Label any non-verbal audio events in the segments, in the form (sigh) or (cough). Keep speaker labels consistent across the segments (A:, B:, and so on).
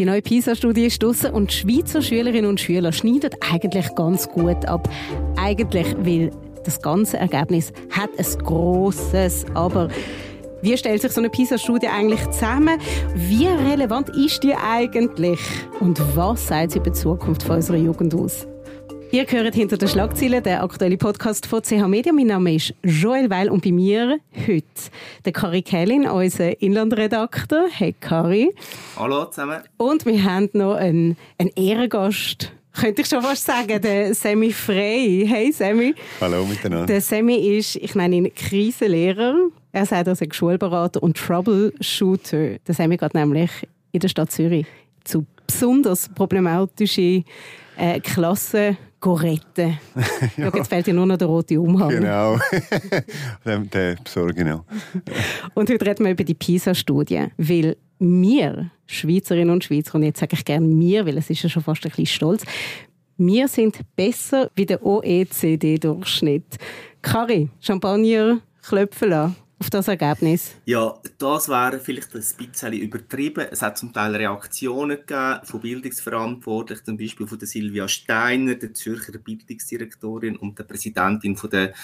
A: Die neue PISA-Studie ist draussen und die Schweizer Schülerinnen und Schüler schneiden eigentlich ganz gut ab. Eigentlich, weil das ganze Ergebnis hat ein grosses Aber. Wie stellt sich so eine PISA-Studie eigentlich zusammen? Wie relevant ist die eigentlich? Und was sagt sie über die Zukunft unserer Jugend aus? Ihr hört hinter den Schlagzeilen der aktuelle Podcast von CH Media. Mein Name ist Joel Weil und bei mir heute der Kari Kellin, unser Inlandredakteur. Hey Kari.
B: Hallo zusammen.
A: Und wir haben noch einen, einen Ehrengast könnte ich schon fast sagen, der Semi Frey. Hey Semi.
C: Hallo miteinander.
A: Der Semi ist, ich nenne ihn Krisenlehrer. Er sagt, er sei Schulberater und Troubleshooter. Der Semi geht nämlich in der Stadt Zürich zu besonders problematischen äh, Klassen retten. (laughs) ja. Jetzt fällt dir nur noch der rote Umhang.
C: Genau, (laughs) den, den besorge genau. (laughs)
A: und heute reden wir über die PISA-Studie, weil wir, Schweizerinnen und Schweizer, und jetzt sage ich gerne wir, weil es ist ja schon fast ein bisschen stolz, wir sind besser wie der OECD-Durchschnitt. Kari, Champagner klopfen lassen auf das Ergebnis?
B: Ja, das wäre vielleicht ein bisschen übertrieben. Es hat zum Teil Reaktionen gegeben von Bildungsverantwortlichen, zum Beispiel von der Silvia Steiner, der Zürcher Bildungsdirektorin und der Präsidentin von der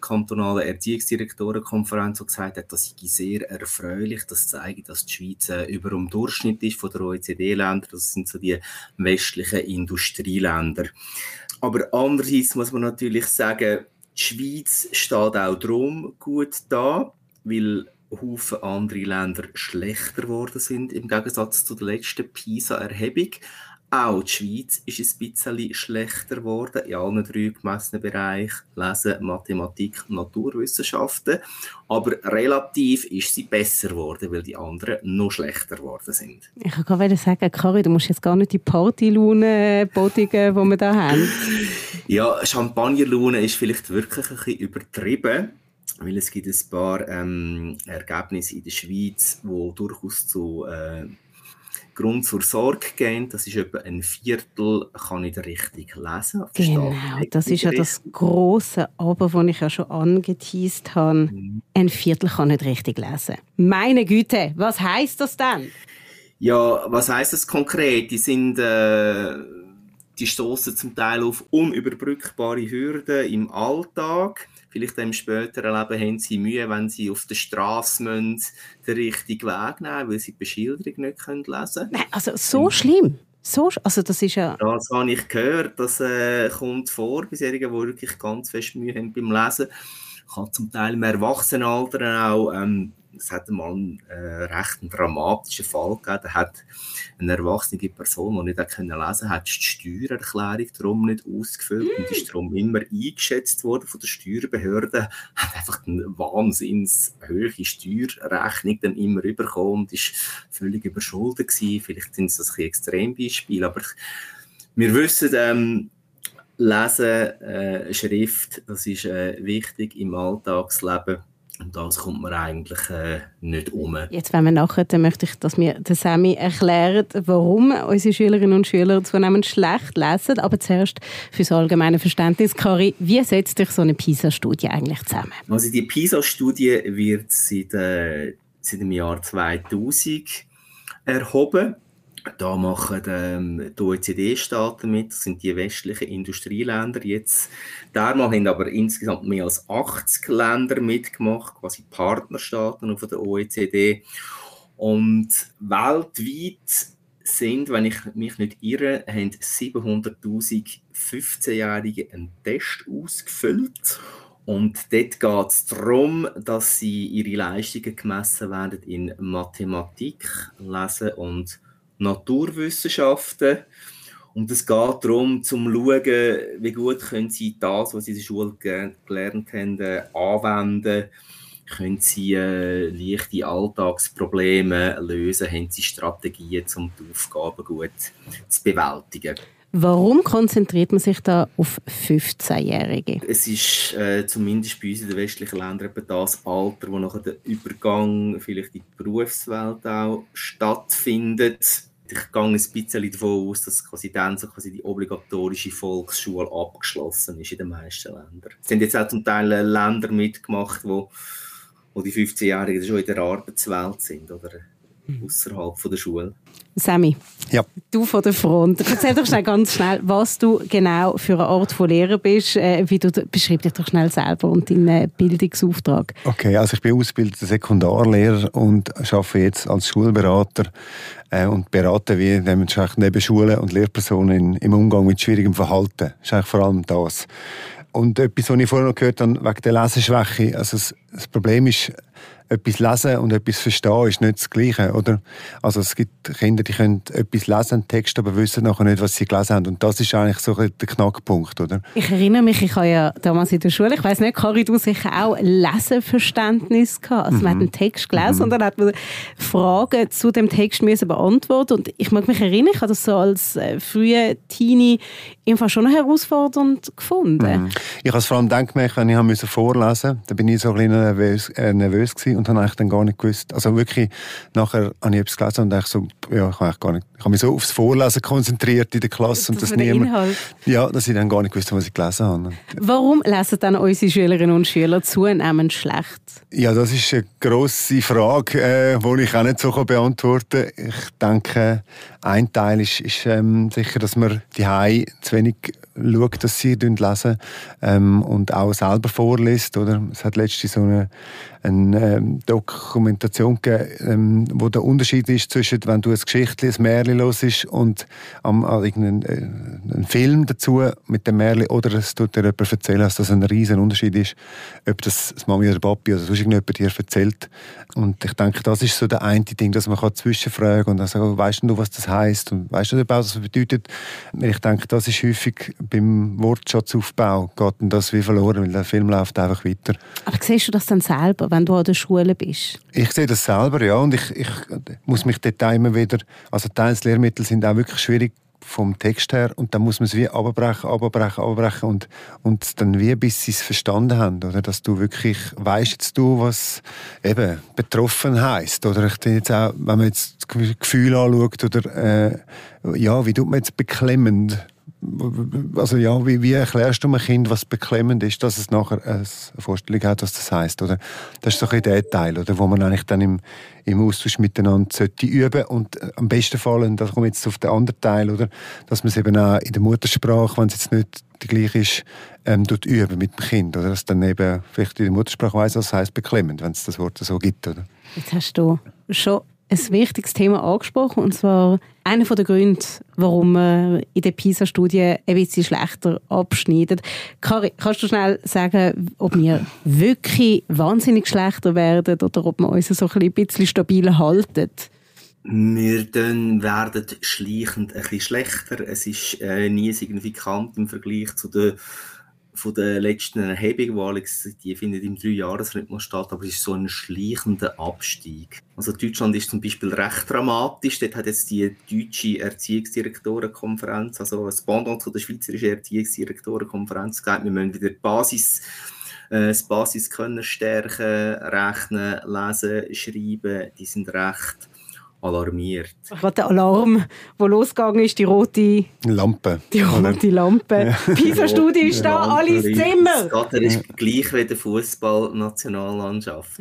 B: kantonalen Erziehungsdirektorenkonferenz, die gesagt hat, das sei sehr erfreulich. Das zeigt, dass die Schweiz äh, über dem Durchschnitt ist von der OECD-Länder. Das sind so die westlichen Industrieländer. Aber andererseits muss man natürlich sagen, die Schweiz steht auch darum gut da, weil Haufen andere Länder schlechter geworden sind im Gegensatz zu der letzten PISA-Erhebung. Auch die Schweiz ist ein bisschen schlechter geworden in allen drei gemessenen Bereichen, Lesen, Mathematik, Naturwissenschaften. Aber relativ ist sie besser geworden, weil die anderen noch schlechter geworden sind.
A: Ich kann gerade sagen, Kari, du musst jetzt gar nicht die Partylaune bodigen, die wir da haben. (laughs)
B: ja, Champagnerlaune ist vielleicht wirklich ein bisschen übertrieben weil es gibt ein paar ähm, Ergebnisse in der Schweiz, die durchaus zu äh, Grund zur Sorge gehen. Das ist etwa ein Viertel, kann ich richtig lesen.
A: Genau, das ist ja das große Aber, das ich ja schon angeteased habe. Mhm. Ein Viertel kann nicht richtig lesen. Meine Güte, was heißt das denn?
B: Ja, was heißt das konkret? Die sind äh, die stoßen zum Teil auf unüberbrückbare Hürden im Alltag vielleicht im späteren Leben haben sie Mühe, wenn sie auf der Straße den richtigen Weg nehmen, weil sie die Beschilderung nicht können lesen
A: können. Also so schlimm? So, also das ist ja...
B: Das habe ich gehört, das äh, kommt vor bei solchen, die wirklich ganz fest Mühe haben beim Lesen. Habe zum Teil im Erwachsenenalter auch ähm, es hat mal einen äh, recht dramatischen Fall gegeben. Da hat eine erwachsene Person, die nicht lesen konnte, die Steuererklärung darum nicht ausgefüllt mm. und ist darum immer eingeschätzt worden von der Steuerbehörde. Hat einfach eine wahnsinns hohe Steuerrechnung dann immer bekommen und ist völlig überschuldet gewesen. Vielleicht sind es ein Extrembeispiel, aber wir wissen, ähm, Lesen, äh, Schrift, das ist äh, wichtig im Alltagsleben und das kommt man eigentlich äh, nicht um.
A: Jetzt, wenn wir nachher, dann möchte ich, dass mir der Sammy erklärt, warum unsere Schülerinnen und Schüler zunehmend schlecht lesen. Aber zuerst für das allgemeine Verständnis, Kari, wie setzt sich so eine PISA-Studie eigentlich zusammen?
B: Also die PISA-Studie wird seit, äh, seit dem Jahr 2000 erhoben da machen ähm, die OECD-Staaten mit, das sind die westlichen Industrieländer jetzt. Dermal haben aber insgesamt mehr als 80 Länder mitgemacht, quasi Partnerstaaten auf der OECD. Und weltweit sind, wenn ich mich nicht irre, haben 700.000 15-Jährige einen Test ausgefüllt. Und dort geht es darum, dass sie ihre Leistungen gemessen werden in Mathematik, Lesen und Naturwissenschaften. Und es geht darum, zu schauen, wie gut können sie das, was sie in der Schule gelernt haben, äh, anwenden können sie äh, leichte Alltagsprobleme lösen, haben sie Strategien, um die Aufgaben gut zu bewältigen.
A: Warum konzentriert man sich da auf 15-Jährige?
B: Es ist äh, zumindest bei uns in den westlichen Ländern das Alter, wo nachher der Übergang vielleicht in die Berufswelt auch stattfindet ich gehe ein bisschen davon aus, dass quasi dann so quasi die obligatorische Volksschule abgeschlossen ist in den meisten Ländern. Es sind jetzt auch zum Teil Länder mitgemacht, wo, wo die 15-Jährigen schon in der Arbeitswelt sind. Oder außerhalb der Schule.
A: Sammy,
C: ja.
A: du von der Front. Erzähl doch schnell ganz schnell, was du genau für eine Art von Lehrer bist. Äh, wie du, beschreib dich doch schnell selber und deinen Bildungsauftrag.
C: Okay, also ich bin ausgebildeter Sekundarlehrer und arbeite jetzt als Schulberater äh, und berate wie dementsprechend neben Schulen und Lehrpersonen im Umgang mit schwierigem Verhalten. Das ist eigentlich vor allem das. Und etwas, was ich vorher noch gehört habe, wegen der Leseschwäche. Also das Problem ist, etwas lesen und etwas verstehen ist nicht das Gleiche, oder? Also es gibt Kinder, die können etwas lesen, Text, aber wissen nachher nicht, was sie gelesen haben. Und das ist eigentlich so der Knackpunkt, oder?
A: Ich erinnere mich, ich habe ja damals in der Schule, ich weiß nicht, Kari, du sicher auch Leseverständnis gehabt. Also mhm. man hat mhm. einen Text gelesen mhm. und dann hat man Fragen zu dem Text müssen beantworten und ich mag mich erinnern, ich habe das so als äh, frühe Teenie einfach schon herausfordernd gefunden. Mhm.
C: Ich habe es vor allem dann gemerkt, wenn ich vorlesen musste, da bin ich so ein bisschen nervös, äh, nervös gewesen und habe eigentlich dann gar nicht gewusst. Also wirklich, nachher habe ich etwas gelesen und dachte so, ja, ich habe gar nicht, ich habe mich so aufs Vorlesen konzentriert in der Klasse und das, das niemand, Inhalt. ja, dass ich dann gar nicht gewusst was ich gelesen habe.
A: Warum lesen dann unsere Schülerinnen und Schüler zunehmend schlecht?
C: Ja, das ist eine grosse Frage, äh, die ich auch nicht so beantworten kann. Ich denke, ein Teil ist, ist ähm, sicher, dass man die Hai zu wenig schaut, dass sie lesen ähm, und auch selber vorliest. Oder? Es hat letztens so eine, eine ähm, Dokumentation gegeben, ähm, wo der Unterschied ist zwischen, wenn du ein Geschichtchen, ein Märchen hörst und am, irgendeinen äh, Film dazu mit dem Märchen oder es tut dir jemand erzählen, dass das ein riesen Unterschied ist, ob das, Mami oder Papi oder sonst irgendjemand dir erzählt. Und ich denke, das ist so der eine Ding, dass man zwischenfragen kann und dann sagen, weißt du, was das heißt und weißt du, was das bedeutet? Ich denke, das ist häufig beim Wortschatzaufbau geht das wie verloren, weil der Film läuft einfach weiter.
A: Aber siehst du das dann selber, wenn du an der Schule bist?
C: Ich sehe das selber, ja, und ich, ich muss mich dort immer wieder, also teils Lehrmittel sind auch wirklich schwierig vom Text her und dann muss man es wie abbrechen, abbrechen, abbrechen und, und dann wie bis sie es verstanden haben, oder dass du wirklich weißt jetzt du, was eben betroffen heißt oder ich jetzt auch, wenn man jetzt das Gefühl anschaut oder äh, ja, wie tut man jetzt beklemmend also ja, wie, wie erklärst du einem Kind, was beklemmend ist, dass es nachher eine Vorstellung hat, was das heißt, oder? Das ist so ein der Teil, oder, wo man eigentlich dann im, im Austausch miteinander sollte üben und äh, am besten Fall, und da komme jetzt auf den anderen Teil, oder, dass man es eben auch in der Muttersprache, wenn es jetzt nicht die gleiche ist, ähm, üben mit dem Kind, oder, dass dann eben vielleicht in der Muttersprache weiß, was heißt beklemmend, wenn es das Wort so gibt, oder?
A: Jetzt hast du schon ein wichtiges Thema angesprochen, und zwar einer der Gründe, warum man in der PISA-Studie ein bisschen schlechter abschneidet. Kari, kannst du schnell sagen, ob wir wirklich wahnsinnig schlechter werden oder ob wir uns so ein bisschen stabil halten?
B: Wir dann werden schleichend ein bisschen schlechter. Es ist äh, nie signifikant im Vergleich zu den von der letzten Erhebung, die findet im Dreijahresrhythmus statt, aber es ist so ein schleichender Abstieg. Also Deutschland ist zum Beispiel recht dramatisch. Dort hat jetzt die deutsche Erziehungsdirektorenkonferenz, also das Pendant zu der schweizerischen Erziehungsdirektorenkonferenz gesagt, wir müssen wieder die Basis äh, das Basis können stärken, rechnen, lesen, schreiben, die sind recht alarmiert.
A: Der Alarm, der losgegangen ist, die rote
C: Lampe.
A: Die rote Lampe. Ja. Pisa-Studie ist da, alle ins Zimmer.
B: Das ist gleich wie der Fußball-Nationallandschaft.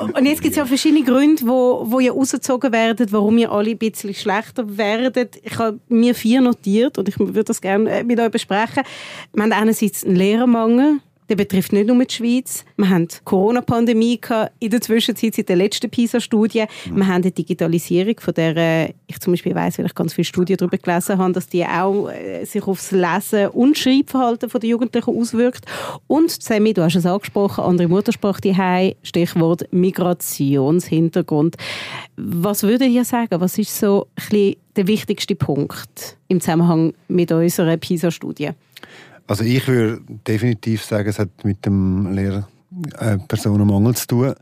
B: (laughs)
A: Und jetzt gibt es ja verschiedene Gründe, wo, wo ja rausgezogen werden, warum wir alle ein bisschen schlechter werden. Ich habe mir vier notiert und ich würde das gerne äh, mit euch besprechen. Wir haben einerseits einen Lehrermangel der betrifft nicht nur die Schweiz. Wir haben die Corona-Pandemie in der Zwischenzeit seit der letzten PISA-Studie. Mhm. Wir haben die Digitalisierung, von der äh, ich zum Beispiel weiß, weil ich ganz viele Studien darüber gelesen habe, dass die auch äh, sich aufs Lesen und Schreibverhalten der Jugendlichen auswirkt. Und Sammy, du hast es angesprochen, andere Muttersprache die Stichwort Migrationshintergrund. Was würdet ihr sagen? Was ist so ein bisschen der wichtigste Punkt im Zusammenhang mit unserer PISA-Studie?
C: Also ich würde definitiv sagen, es hat mit dem Lehrpersonenmangel zu tun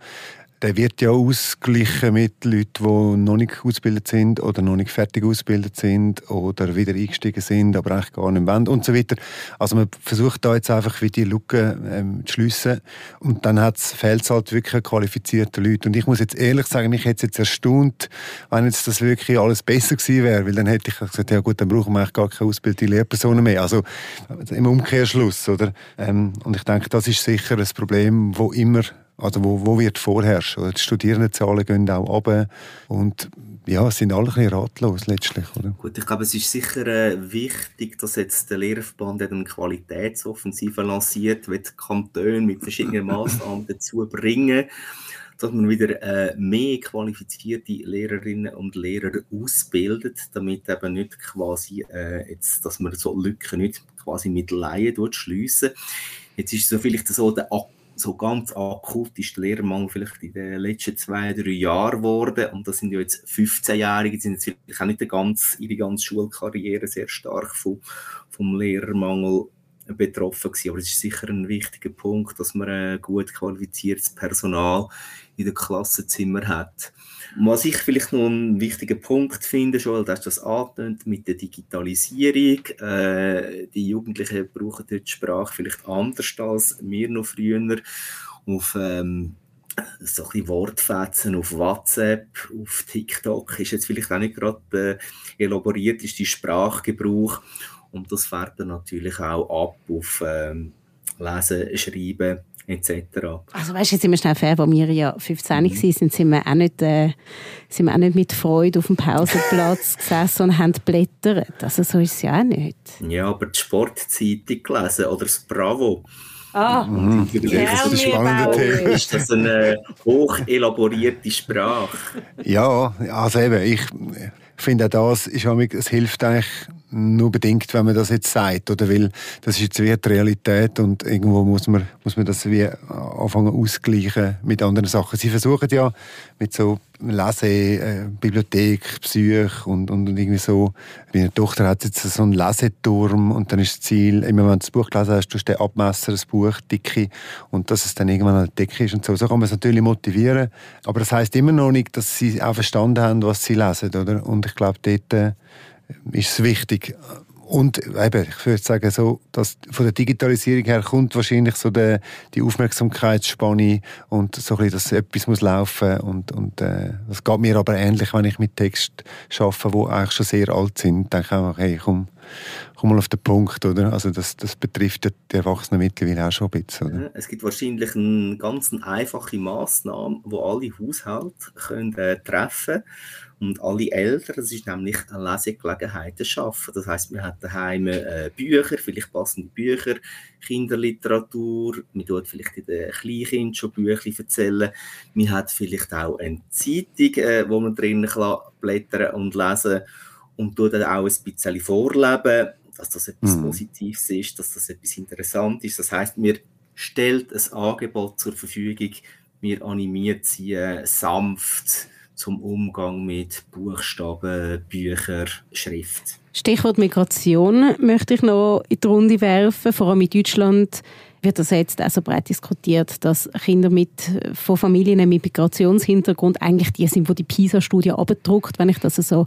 C: der wird ja ausgeglichen mit Leuten, die noch nicht ausgebildet sind oder noch nicht fertig ausgebildet sind oder wieder eingestiegen sind, aber eigentlich gar nicht wollen und so weiter. Also man versucht da jetzt einfach wie die Lücke ähm, zu schliessen und dann fehlt es halt wirklich qualifizierte Leute. Und ich muss jetzt ehrlich sagen, ich hätte es jetzt erstaunt, wenn jetzt das wirklich alles besser gewesen wäre, weil dann hätte ich gesagt, ja gut, dann brauchen wir eigentlich gar keine ausgebildete Lehrpersonen mehr. Also im Umkehrschluss, oder? Ähm, und ich denke, das ist sicher ein Problem, wo immer Also wo, wo wird vorherrschen? Die Studierendenzahlen gehen auch runter und ja, es sind alle ein bisschen ratlos letztlich, oder?
B: Gut, ich glaube, es ist sicher äh, wichtig, dass jetzt der Lehrverband eine Qualitätsoffensive lanciert, wird die Kantone mit verschiedenen (laughs) Massnahmen dazu bringen, dass man wieder äh, mehr qualifizierte Lehrerinnen und Lehrer ausbildet, damit eben nicht quasi äh, jetzt, dass man so Lücken nicht quasi mit Laien schliessen. Jetzt ist so vielleicht so der so ganz akut ist der Lehrermangel vielleicht in den letzten zwei, drei Jahren geworden. Und das sind ja jetzt 15-Jährige, die sind jetzt vielleicht auch nicht ganz, ihre ganze Schulkarriere sehr stark vom, vom Lehrermangel betroffen gewesen. Aber es ist sicher ein wichtiger Punkt, dass man ein gut qualifiziertes Personal in den Klassenzimmer hat. Was ich vielleicht noch einen wichtigen Punkt finde, schon, dass das antönt mit der Digitalisierung. Äh, die Jugendlichen brauchen die Sprache vielleicht anders als wir noch früher. Auf ähm, so ein Wortfetzen auf WhatsApp, auf TikTok ist jetzt vielleicht auch nicht gerade der elaborierteste Sprachgebrauch. Und das fährt dann natürlich auch ab auf ähm, Lesen, Schreiben etc.
A: Also weißt du, jetzt sind wir schnell fair, wo wir ja 15 mhm. waren, sind, sind, wir auch nicht, äh, sind wir auch nicht mit Freude auf dem Pausenplatz (laughs) gesessen und haben blättert. Also so ist es ja auch nicht.
B: Ja, aber die Sportzeitung gelesen oder das Bravo.
A: Ah, mhm.
C: das ist ein spannender Thema. (laughs)
B: Ist das eine hoch elaborierte Sprache?
C: Ja, also eben, ich finde auch das, ist, es hilft eigentlich nur bedingt, wenn man das jetzt sagt, oder? Weil das ist jetzt wie die Realität und irgendwo muss man, muss man das wie anfangen auszugleichen mit anderen Sachen. Sie versuchen ja mit so Lese, äh, Bibliothek, Psych und, und, irgendwie so. Meine Tochter hat jetzt so einen Leseturm und dann ist das Ziel, immer wenn du das Buch gelesen hast, du den Abmesser, das Buch, dicke und dass es dann irgendwann an der Decke ist und so. So kann man es natürlich motivieren, aber das heißt immer noch nicht, dass sie auch verstanden haben, was sie lesen, oder? Und ich glaube, dort äh, ist es wichtig. Und eben, ich würde sagen, so, dass von der Digitalisierung her kommt wahrscheinlich so der, die Aufmerksamkeitsspanne und so ein dass etwas muss laufen und, und äh, das geht mir aber ähnlich, wenn ich mit Text arbeite, die eigentlich schon sehr alt sind. Dann denke ich auch, hey, komm, komm mal auf den Punkt, oder? Also das, das betrifft die Erwachsenen mittlerweile auch schon ein bisschen, oder?
B: Es gibt wahrscheinlich eine ganz einfache Massnahme, die alle Haushalte können, äh, treffen und alle Eltern, das ist nämlich eine Lesegelegenheit schaffen. Das heißt, wir haben daheim äh, Bücher, vielleicht passende Bücher, Kinderliteratur, man tut vielleicht den Kleinkindern schon Bücher erzählen. Man hat vielleicht auch eine Zeitung, äh, wo man drinnen blättern und lesen und tut dann auch ein bisschen vorleben, dass das etwas mhm. Positives ist, dass das etwas Interessantes ist. Das heißt, mir stellt ein Angebot zur Verfügung, mir animiert sie äh, sanft, zum Umgang mit Buchstaben, Büchern, Schrift.
A: Stichwort Migration möchte ich noch in die Runde werfen. Vor allem in Deutschland wird das jetzt auch so breit diskutiert, dass Kinder mit, von Familien mit Migrationshintergrund eigentlich die sind, wo die PISA-Studie abdruckt, wenn ich das so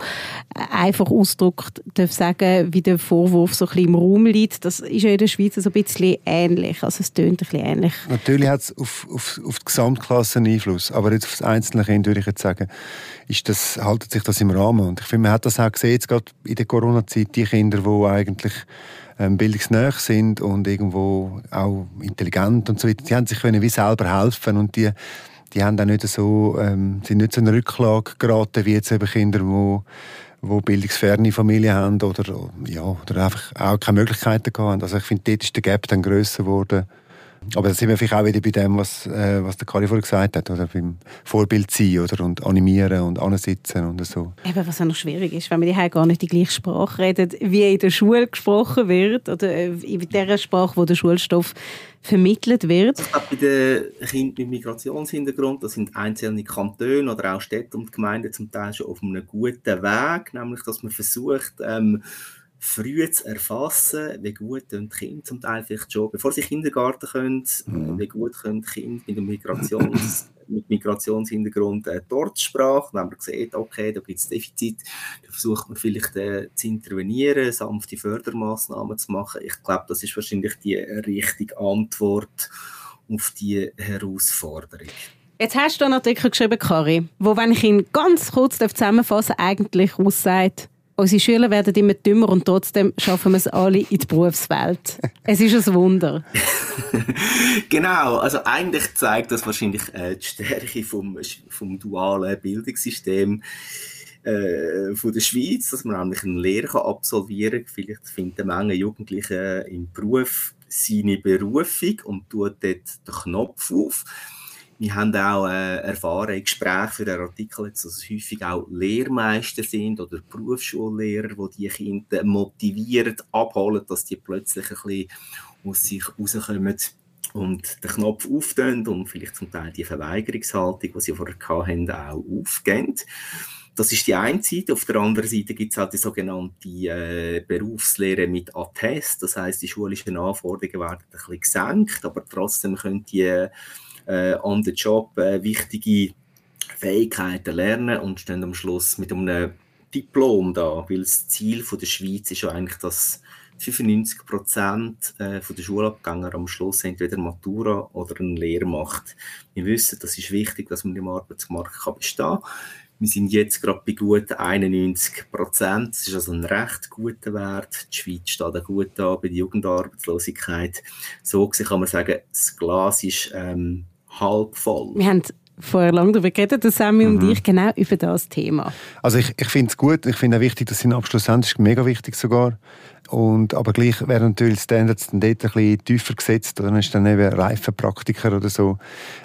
A: einfach ausdrückt darf sagen, wie der Vorwurf so ein bisschen im Raum liegt. Das ist ja in der Schweiz so ein bisschen ähnlich, also es tönt ein bisschen ähnlich.
C: Natürlich hat es auf, auf, auf die Gesamtklasse einen Einfluss, aber jetzt auf das einzelne Kind würde ich jetzt sagen, ist das, haltet sich das im Rahmen und ich finde, man hat das auch gesehen, jetzt gerade in der Corona-Zeit, die Kinder, die eigentlich ähm, bildungsnah sind und irgendwo auch intelligent und so weiter. Die haben sich können wie selber helfen und die, die haben auch nicht so, ähm, sind nicht so in eine Rücklage geraten wie jetzt Kinder, die wo bildungsferne Familien haben oder, ja, oder einfach auch keine Möglichkeiten haben. Also ich finde, dort ist der Gap dann grösser geworden aber da sind wir vielleicht auch wieder bei dem, was, äh, was der Kari vorhin gesagt hat, oder beim Vorbild sein oder, und animieren und ansitzen und so.
A: Eben, was auch noch schwierig ist, wenn man die gar nicht die gleiche Sprache redet, wie in der Schule gesprochen wird oder äh, in der Sprache, wo der Schulstoff vermittelt wird.
B: Glaube, bei den Kindern mit Migrationshintergrund, das sind einzelne Kantone oder auch Städte und Gemeinden zum Teil schon auf einem guten Weg, nämlich dass man versucht, ähm, früh zu erfassen, wie gut die Kinder zum Teil vielleicht schon, bevor sie Kindergarten können, mhm. wie gut können Kinder mit, einem Migrations, (laughs) mit Migrationshintergrund äh, dort Sprache, wenn man sieht, okay, da gibt es Defizit, dann versucht man vielleicht äh, zu intervenieren, sanfte Fördermaßnahmen zu machen. Ich glaube, das ist wahrscheinlich die richtige Antwort auf die Herausforderung.
A: Jetzt hast du einen Artikel geschrieben, Kari, wo, wenn ich ihn ganz kurz zusammenfassen eigentlich aussagt, Unsere Schüler werden immer dümmer und trotzdem schaffen wir es alle in die Berufswelt. Es ist ein Wunder. (laughs)
B: genau, also eigentlich zeigt das wahrscheinlich äh, die Stärke vom, vom dualen Bildungssystem äh, von der Schweiz, dass man nämlich eine Lehre absolvieren kann. Vielleicht finden Menge Jugendliche im Beruf seine Berufung und tut dort den Knopf auf. Wir haben auch äh, erfahren in Gesprächen für den Artikel, dass es häufig auch Lehrmeister sind oder Berufsschullehrer, die die Kinder motivieren, abholen, dass die plötzlich ein bisschen aus sich rauskommen und den Knopf auftun und vielleicht zum Teil die Verweigerungshaltung, die sie vorher hatten, auch aufgehen. Das ist die eine Seite. Auf der anderen Seite gibt es halt die sogenannte äh, Berufslehre mit Attest. Das heißt, die schulischen Anforderungen werden ein bisschen gesenkt, aber trotzdem können die äh, on the job äh, wichtige Fähigkeiten lernen und stehen am Schluss mit einem Diplom da, weil das Ziel von der Schweiz ist ja eigentlich, dass 95 Prozent äh, der Schulabgänger am Schluss entweder Matura oder eine Lehre macht. Wir wissen, das ist wichtig, dass man im Arbeitsmarkt kann bestehen kann. Wir sind jetzt gerade bei gut 91 Prozent. Das ist also ein recht guter Wert. Die Schweiz steht auch gut da bei der Jugendarbeitslosigkeit. So kann man sagen, das Glas ist ähm, halb voll.
A: Wir haben vorher lange darüber geredet, Sammy mhm. und ich, genau über das Thema.
C: Also ich, ich finde es gut, ich finde auch wichtig, dass sie einen Abschluss haben, das ist mega wichtig sogar. Und, aber gleich werden natürlich Standards dann dort ein bisschen tiefer gesetzt, oder dann ist dann eben Reifenpraktiker oder so,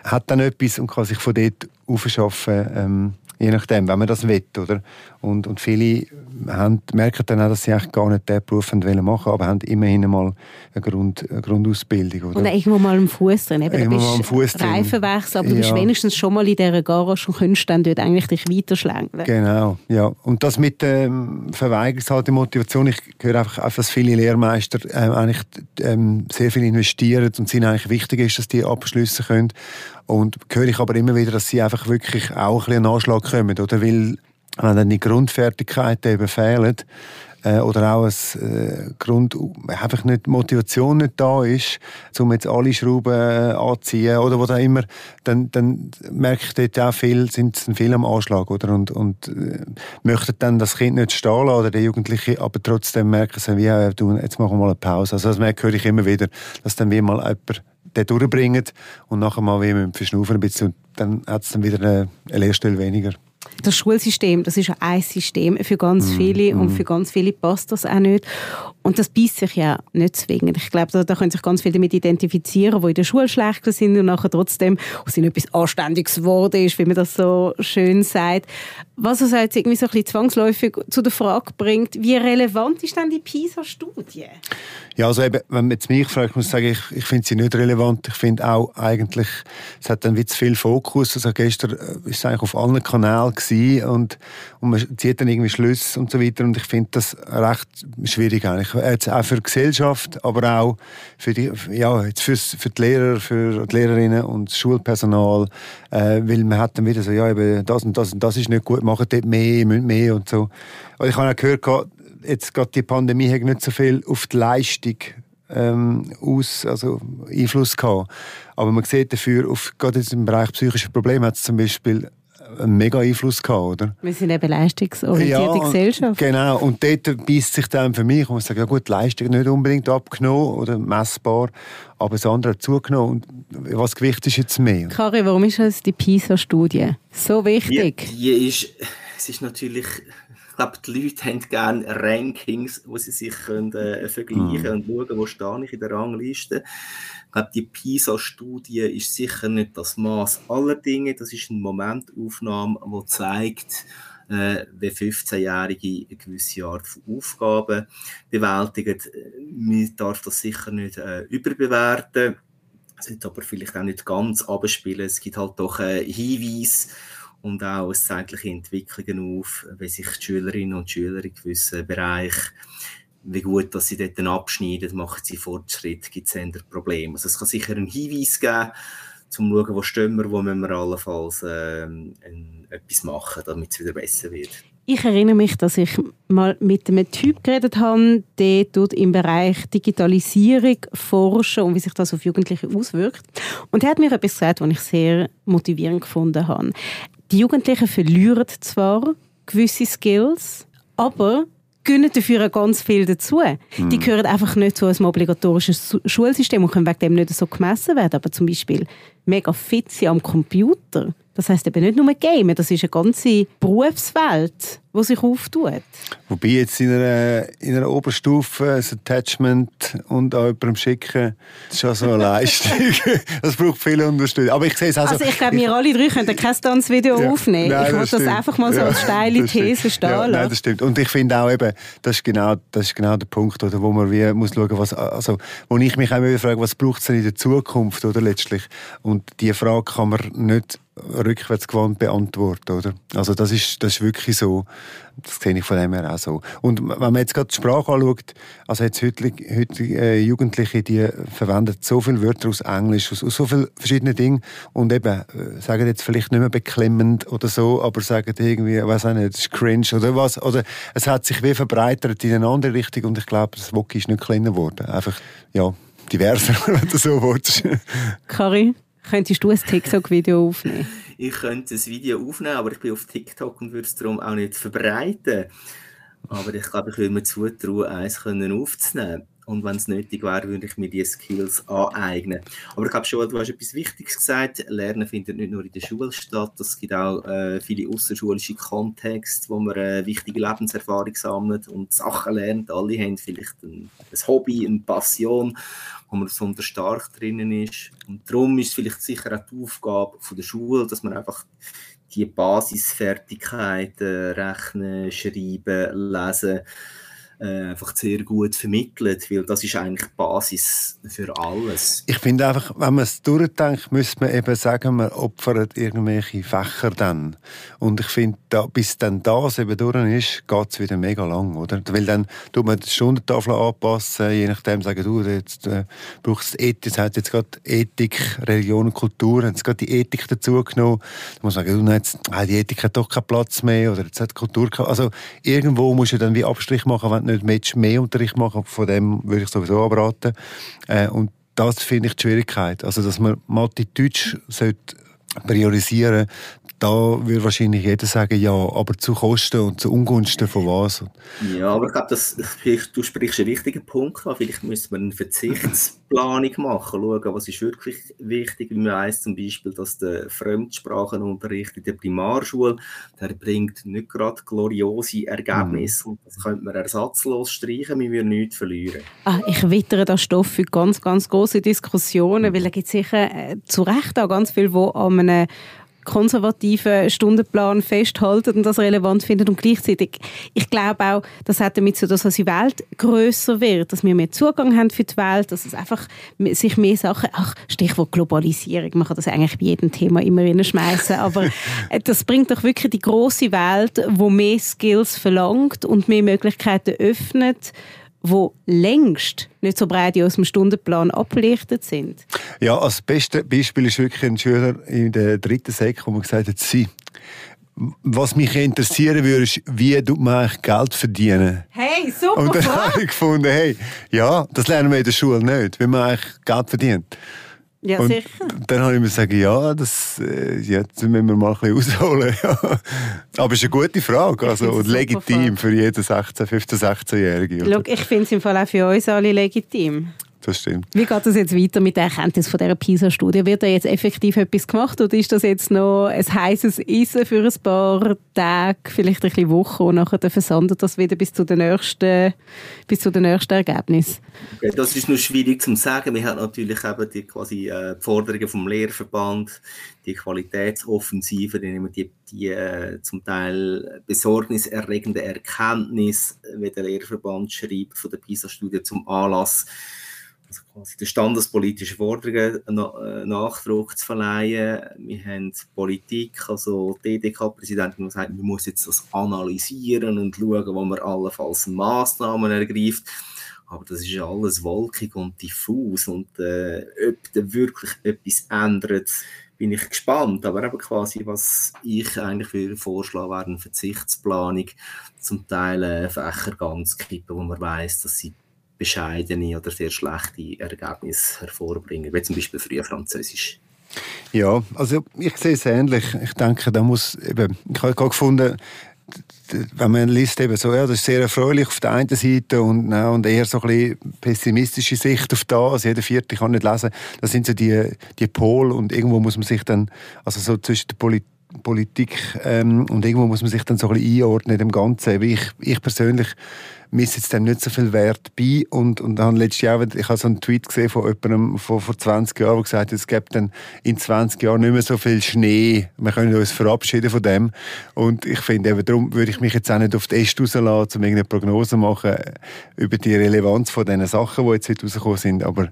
C: hat dann etwas und kann sich von dort aufschaffen, ähm, je nachdem, wenn man das will, oder? Und, und viele haben, merken dann auch, dass sie eigentlich gar nicht diesen Beruf machen wollen, aber haben immerhin mal eine, Grund, eine Grundausbildung. Oder?
A: Und irgendwo mal am Fuß drin. Eben, irgendwo mal am Fuß drin. Reifenwechsel, aber ja. du bist wenigstens schon mal in dieser Garage und könntest dann dort eigentlich dich weiterschlängeln.
C: Genau, ja. Und das mit der ähm, Verweigerungshaltung, Motivation, ich höre einfach, dass viele Lehrmeister ähm, eigentlich ähm, sehr viel investieren und es ihnen eigentlich wichtig ist, dass die abschließen können. Und höre ich aber immer wieder, dass sie einfach wirklich auch ein bisschen Anschlag kommen, oder? Weil wenn dann die Grundfertigkeiten eben fehlen, äh, oder auch ein äh, Grund, einfach nicht Motivation nicht da ist, um jetzt alle Schrauben äh, anziehen oder was auch immer, dann, dann merke ich dort auch viel, sind viel am Anschlag, oder? Und, und äh, möchten dann das Kind nicht stehen lassen, oder der Jugendliche, aber trotzdem merken sie, wie, äh, du, jetzt machen wir mal eine Pause. Also das merke ich immer wieder, dass dann wie mal jemand den durchbringen und nachher mal wie mit Verschnaufen ein bisschen, und dann hat es dann wieder eine, eine Lehrstelle weniger
A: das Schulsystem, das ist ein System für ganz mm, viele mm. und für ganz viele passt das auch nicht. Und das beißt sich ja nicht zwingend. Ich glaube, da, da können sich ganz viele damit identifizieren, die in der Schule schlechter sind und nachher trotzdem aus ihnen etwas Anständiges geworden ist, wie man das so schön sagt. Was uns jetzt irgendwie so ein bisschen zwangsläufig zu der Frage bringt, wie relevant ist denn die PISA-Studie?
C: Ja, also eben, wenn man jetzt mich fragt, muss ich sagen, ich, ich finde sie nicht relevant. Ich finde auch eigentlich, es hat dann wie zu viel Fokus. Also gestern war äh, es eigentlich auf allen Kanälen und, und man zieht dann irgendwie Schlüsse und so weiter. Und ich finde das recht schwierig eigentlich. Jetzt auch für die Gesellschaft, aber auch für die, ja, jetzt für's, für die Lehrer, für die Lehrerinnen und das Schulpersonal. Äh, weil man hat dann wieder so, ja, eben das und das und das ist nicht gut, machen dort mehr, müssen mehr und so. Und ich habe auch gehört, jetzt gerade die Pandemie hat nicht so viel auf die Leistung ähm, aus, also Einfluss gehabt. Aber man sieht dafür, auf, gerade im Bereich psychische Probleme hat es zum Beispiel mega Einfluss gehabt, oder?
A: Wir sind eben leistungsorientierte ja, Gesellschaft.
C: Genau, und dort beißt sich dann für mich, und ich sage, ja gut, Leistung nicht unbedingt abgenommen oder messbar, aber das andere hat zugenommen. Und was Gewicht ist jetzt mehr?
A: Kari, warum ist das die PISA-Studie so wichtig?
B: Die, die ist, es ist natürlich glaube, die Leute haben gerne Rankings, wo sie sich können, äh, vergleichen mhm. und schauen, wo stehe ich in der Rangliste. Glaube, die PISA-Studie ist sicher nicht das Maß aller Dinge. Das ist eine Momentaufnahme, die zeigt, äh, wie 15-Jährige eine gewisse Art von Aufgaben bewältigen. Man darf das sicher nicht äh, überbewerten. Es sollte aber vielleicht auch nicht ganz abspielen. Es gibt halt doch äh, Hinweise, und auch zeigt Entwicklungen auf, wie sich die Schülerinnen und Schüler in gewissen Bereichen, wie gut dass sie dort abschneiden, machen sie Fortschritt, gibt es Probleme. Also es kann sicher einen Hinweis geben, um zu schauen, wo stehen wir, wo müssen wir allenfalls äh, etwas machen, damit es wieder besser wird.
A: Ich erinnere mich, dass ich mal mit einem Typ geredet habe, der tut im Bereich Digitalisierung forschen und wie sich das auf Jugendliche auswirkt. Und er hat mir etwas gesagt, was ich sehr motivierend gefunden habe. Die Jugendlichen verlieren zwar gewisse Skills, aber gönnen dafür ganz viel dazu. Mhm. Die gehören einfach nicht zu einem obligatorischen Schulsystem und können wegen dem nicht so gemessen werden. Aber zum Beispiel mega fit sind am Computer das heißt eben nicht nur Game, das ist eine ganze Berufswelt, die sich auftut.
C: Wobei jetzt in einer, in einer Oberstufe ein Attachment und auch jemandem schicken, das ist schon so eine Leistung. (laughs) das braucht viel Unterstützung. Aber ich sehe es also...
A: Also ich glaube, wir alle drei können kein Tanzvideo ja. aufnehmen. Nein, ich wollte das, das einfach mal so ja, als steile These stehen ja,
C: Nein, das stimmt. Und ich finde auch eben, das ist genau, das ist genau der Punkt, oder, wo man wie muss schauen, was, also, wo ich mich auch immer frage, was braucht es denn in der Zukunft, oder letztlich? Und diese Frage kann man nicht rückwärtsgewandt beantworten, oder? Also das ist, das ist wirklich so. Das sehe ich von dem her auch so. Und wenn man jetzt gerade die Sprache anschaut, also jetzt heute, heute äh, Jugendliche, die verwenden so viele Wörter aus Englisch, aus, aus so vielen verschiedenen Dingen und eben äh, sagen jetzt vielleicht nicht mehr beklemmend oder so, aber sagen irgendwie, weiß auch nicht, das ist cringe oder was. Oder es hat sich wie verbreitert in eine andere Richtung und ich glaube, das Wok ist nicht kleiner geworden. Einfach, ja, diverser, (laughs) wenn du so willst.
A: Kari? Könntest du ein TikTok-Video aufnehmen? (laughs)
B: Ich könnte ein Video aufnehmen, aber ich bin auf TikTok und würde es darum auch nicht verbreiten. Aber ich glaube, ich würde mir zutrauen, eins aufzunehmen. Und wenn es nötig wäre, würde ich mir diese Skills aneignen. Aber ich glaube schon, du hast etwas Wichtiges gesagt. Lernen findet nicht nur in der Schule statt. Es gibt auch äh, viele außerschulische Kontexte, wo man äh, wichtige Lebenserfahrung sammelt und Sachen lernt. Alle haben vielleicht ein, ein Hobby, eine Passion, wo man besonders stark drinnen ist. Und darum ist es vielleicht sicher auch die Aufgabe von der Schule, dass man einfach die Basisfertigkeiten, Rechnen, Schreiben, Lesen, äh, einfach sehr gut vermittelt, weil das ist eigentlich die Basis für alles.
C: Ich finde einfach, wenn man es durchdenkt, müsste man eben sagen, man opfert irgendwelche Fächer dann. Und ich finde, bis dann das eben durch ist, geht es wieder mega lang, oder? Weil dann tut man die Stundentafel anpassen, je nachdem sagen, du, jetzt äh, brauchst du Ethik, jetzt hat jetzt gerade Ethik, Religion und Kultur, haben gerade die Ethik dazu genommen. Da muss man sagen, du, jetzt, ah, die Ethik hat doch keinen Platz mehr, oder jetzt hat Kultur, also irgendwo musst du dann wie Abstrich machen, wenn nicht Match mehr Unterricht machen, von dem würde ich sowieso abraten. Äh, und das finde ich die Schwierigkeit. Also, dass man Mathe Deutsch sollte priorisieren da würde wahrscheinlich jeder sagen, ja, aber zu Kosten und zu Ungunsten von was?
B: Ja, aber ich glaube, das, du sprichst einen wichtigen Punkt an. Vielleicht müsste man eine Verzichtsplanung machen, schauen, was ist wirklich wichtig. Man weiss zum Beispiel, dass der Fremdsprachenunterricht in der Primarschule, der bringt nicht gerade gloriose Ergebnisse. Mhm. Das könnte man ersatzlos streichen, wir würden nichts verlieren.
A: Ah, ich wittere das Stoff für ganz, ganz große Diskussionen, weil es gibt sicher äh, zu Recht auch ganz viel, wo an einem konservativen Stundenplan festhalten und das relevant finden. Und gleichzeitig, ich glaube auch, das hat damit zu tun, dass unsere Welt größer wird, dass wir mehr Zugang haben für die Welt, dass es einfach sich mehr Sachen, ach, Stichwort Globalisierung, man kann das eigentlich bei jedem Thema immer reinschmeißen, aber (laughs) das bringt doch wirklich die große Welt, wo mehr Skills verlangt und mehr Möglichkeiten öffnet wo längst nicht so breit aus dem Stundenplan abgelichtet sind.
C: Ja, als beste Beispiel ist wirklich ein Schüler in der dritten Sek, wo man gesagt hat, sie, was mich interessieren würde, ist, wie du man Geld verdienen.
A: Hey, super!
C: Und dann (laughs) habe ich gefunden, hey, ja, das lernen wir in der Schule nicht, wie man eigentlich Geld verdient.
A: Ja, und sicher.
C: Dann habe ich mir gesagt, ja, das äh, jetzt müssen wir mal ein bisschen ausholen. (laughs) Aber es ist eine gute Frage also, und legitim für jeden 16, 15, 16-Jährigen.
A: Ich finde es im Fall auch für uns alle legitim
C: das stimmt.
A: Wie geht es jetzt weiter mit der Erkenntnis von dieser PISA-Studie? Wird da jetzt effektiv etwas gemacht oder ist das jetzt noch ein heißes Eisen für ein paar Tage, vielleicht ein bisschen Wochen und nachher versandet das wieder bis zu den nächsten, bis zu den nächsten Ergebnissen?
B: Ja, das ist nur schwierig zu sagen. Wir haben natürlich eben die, quasi, äh, die Forderungen vom Lehrverband, die Qualitätsoffensive, die, die, die äh, zum Teil besorgniserregende Erkenntnis, wie der Lehrverband schreibt, von der PISA-Studie zum Anlass also quasi der standespolitischen Forderungen äh, Nachdruck zu verleihen. Wir haben Politik, also DDK-Präsidentin, die sagt, man muss jetzt das analysieren und schauen, wo man allenfalls Massnahmen ergreift. Aber das ist alles wolkig und diffus und äh, ob da wirklich etwas ändert, bin ich gespannt. Aber eben quasi, was ich eigentlich für vorschlagen wäre, eine Verzichtsplanung, zum Teil äh, Fächer ganz kippen, wo man weiß, dass sie bescheidene oder sehr schlechte Ergebnisse hervorbringen, wie zum Beispiel früher Französisch.
C: Ja, also ich sehe es ähnlich. Ich denke, da muss eben, ich habe gefunden, wenn man liest eben so, ja, das ist sehr erfreulich auf der einen Seite und, ja, und eher so ein bisschen pessimistische Sicht auf das. Also jeder Vierte kann nicht lesen. Das sind so die, die Pole und irgendwo muss man sich dann, also so zwischen der Politik Politik ähm, und irgendwo muss man sich dann so ein bisschen einordnen im Ganzen. Ich, ich persönlich misse jetzt dem nicht so viel Wert bei. Und, und habe letztes Jahr, ich habe so einen Tweet gesehen von jemandem von vor 20 Jahren, der gesagt hat, es gibt dann in 20 Jahren nicht mehr so viel Schnee. Wir können uns verabschieden von dem. Und ich finde eben, darum würde ich mich jetzt auch nicht auf die Äste rauslassen, um irgendeine Prognose zu machen über die Relevanz von diesen Sachen, die jetzt heute rausgekommen sind, aber,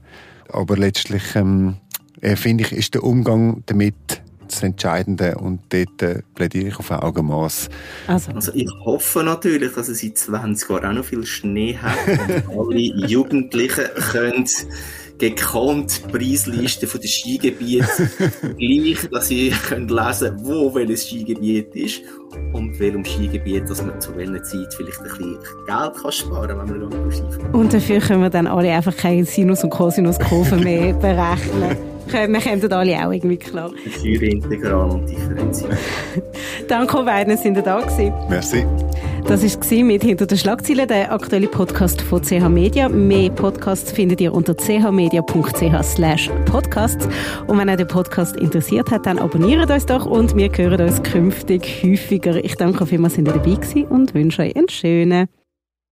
C: aber letztlich ähm, äh, finde ich, ist der Umgang damit das Entscheidende und dort äh, plädiere ich auf Augenmaß.
B: Also. also. ich hoffe natürlich, dass es in 20 Jahren auch noch viel Schnee hat und (laughs) alle Jugendlichen können gekonnt Preislisten von den Skigebieten gleich, dass sie können lesen wo welches Skigebiet ist und welchem Skigebiet, dass man zu welcher Zeit vielleicht ein bisschen Geld kann sparen kann, wenn man Skifahren
A: Und dafür können wir dann alle einfach keine Sinus- und Cosinus-Kurven mehr berechnen (laughs) wir kommen alle auch irgendwie klar.
B: Für integral und differenziert. (laughs)
A: Danke beiden, sind da gewesen.
C: Merci.
A: Das war mit «Hinter den Schlagzeilen», der aktuelle Podcast von CH Media. Mehr Podcasts findet ihr unter chmedia.ch slash podcasts. Und wenn euch der Podcast interessiert hat, dann abonniert uns doch und wir hören uns künftig häufiger. Ich danke vielmals, dass ihr dabei gewesen und wünsche euch einen schönen